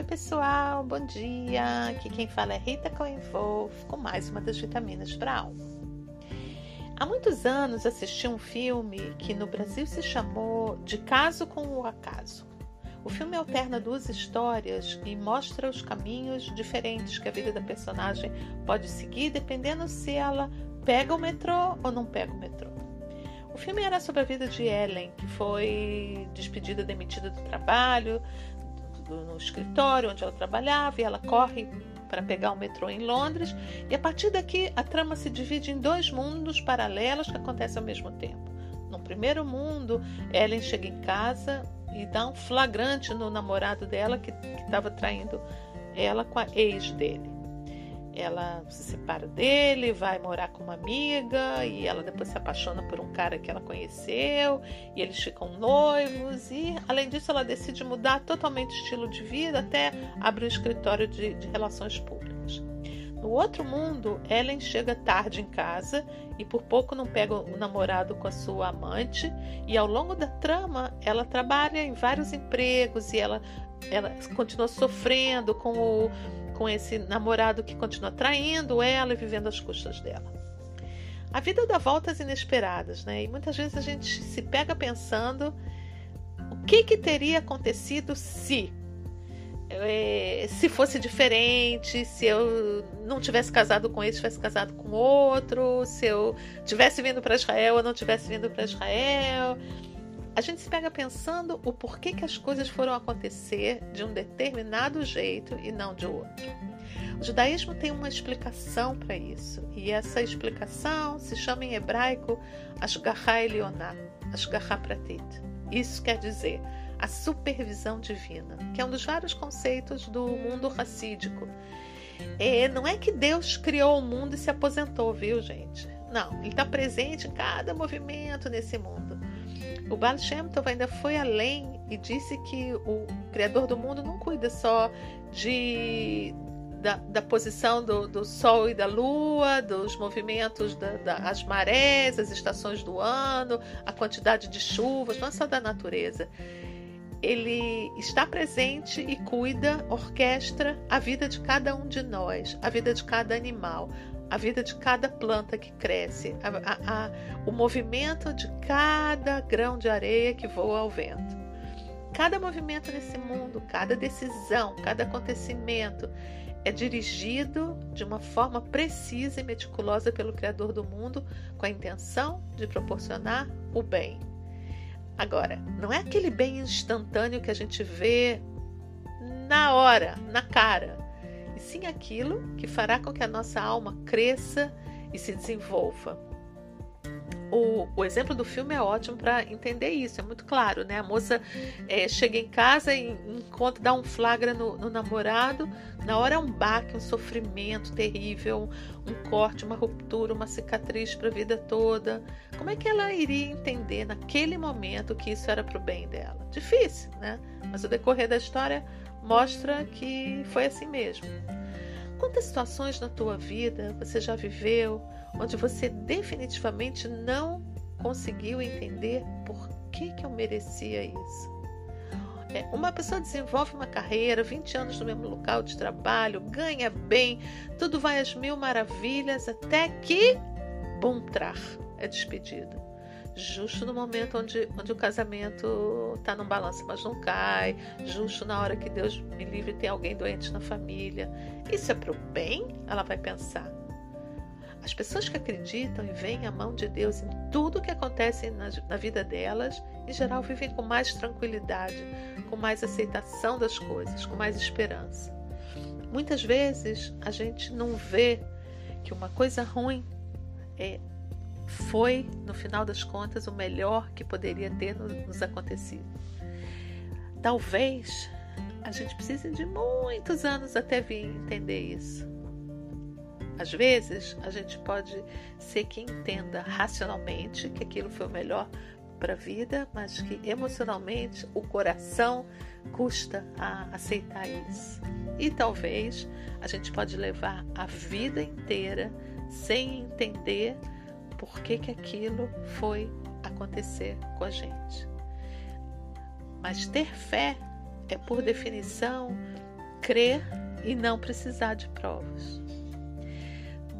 Oi, pessoal, bom dia. Aqui quem fala é Rita Coenvolf com mais uma das vitaminas para a alma. Há muitos anos assisti um filme que no Brasil se chamou De Caso com o Acaso. O filme alterna duas histórias e mostra os caminhos diferentes que a vida da personagem pode seguir dependendo se ela pega o metrô ou não pega o metrô. O filme era sobre a vida de Ellen, que foi despedida, demitida do trabalho, no escritório onde ela trabalhava e ela corre para pegar o metrô em Londres. E a partir daqui a trama se divide em dois mundos paralelos que acontecem ao mesmo tempo. No primeiro mundo, Ellen chega em casa e dá um flagrante no namorado dela que estava traindo ela com a ex dele ela se separa dele, vai morar com uma amiga e ela depois se apaixona por um cara que ela conheceu e eles ficam noivos e além disso ela decide mudar totalmente o estilo de vida até abrir um escritório de, de relações públicas. No outro mundo, Ellen chega tarde em casa e por pouco não pega o namorado com a sua amante e ao longo da trama ela trabalha em vários empregos e ela, ela continua sofrendo com o com esse namorado que continua traindo ela e vivendo às custas dela. A vida dá voltas inesperadas, né? E muitas vezes a gente se pega pensando o que, que teria acontecido se é, se fosse diferente, se eu não tivesse casado com ele, tivesse casado com outro, se eu tivesse vindo para Israel ou não tivesse vindo para Israel a gente se pega pensando o porquê que as coisas foram acontecer de um determinado jeito e não de outro. O judaísmo tem uma explicação para isso, e essa explicação se chama em hebraico Ashgaha Elionah, Ashgaha Pratit. Isso quer dizer a supervisão divina, que é um dos vários conceitos do mundo racídico. É, não é que Deus criou o mundo e se aposentou, viu, gente? Não, ele está presente em cada movimento nesse mundo. O Baal Shem Tov ainda foi além e disse que o Criador do mundo não cuida só de da, da posição do, do, Sol e da Lua, dos movimentos das da, marés, as estações do ano, a quantidade de chuvas, não é só da natureza. Ele está presente e cuida, orquestra a vida de cada um de nós, a vida de cada animal, a vida de cada planta que cresce, a, a, a, o movimento de cada grão de areia que voa ao vento. Cada movimento nesse mundo, cada decisão, cada acontecimento é dirigido de uma forma precisa e meticulosa pelo Criador do mundo com a intenção de proporcionar o bem. Agora, não é aquele bem instantâneo que a gente vê na hora, na cara sim aquilo que fará com que a nossa alma cresça e se desenvolva. O, o exemplo do filme é ótimo para entender isso, é muito claro, né? A moça é, chega em casa e encontra, dá um flagra no, no, namorado, na hora é um baque, um sofrimento terrível, um corte, uma ruptura, uma cicatriz para a vida toda. Como é que ela iria entender naquele momento que isso era para o bem dela? Difícil, né? Mas o decorrer da história mostra que foi assim mesmo. Quantas situações na tua vida você já viveu onde você definitivamente não conseguiu entender por que, que eu merecia isso? É, uma pessoa desenvolve uma carreira, 20 anos no mesmo local de trabalho, ganha bem, tudo vai às mil maravilhas, até que, bum, trar, é despedida justo no momento onde, onde o casamento está num balanço, mas não cai, justo na hora que Deus me livre tem alguém doente na família. Isso é para o bem? Ela vai pensar. As pessoas que acreditam e veem a mão de Deus em tudo que acontece na, na vida delas, em geral, vivem com mais tranquilidade, com mais aceitação das coisas, com mais esperança. Muitas vezes a gente não vê que uma coisa ruim é, foi, no final das contas, o melhor que poderia ter nos acontecido. Talvez a gente precise de muitos anos até vir entender isso. Às vezes, a gente pode ser que entenda racionalmente que aquilo foi o melhor para a vida, mas que emocionalmente o coração custa a aceitar isso. E talvez a gente pode levar a vida inteira sem entender por que, que aquilo foi acontecer com a gente. Mas ter fé é, por definição, crer e não precisar de provas.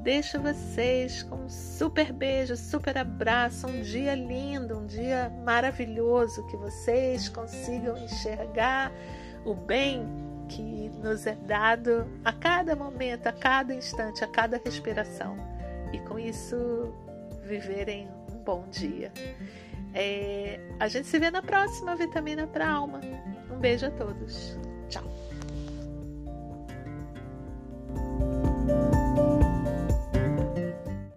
Deixo vocês com um super beijo, super abraço, um dia lindo, um dia maravilhoso, que vocês consigam enxergar o bem que nos é dado a cada momento, a cada instante, a cada respiração. E com isso viverem um bom dia. É, a gente se vê na próxima Vitamina para Alma. Um beijo a todos. Tchau.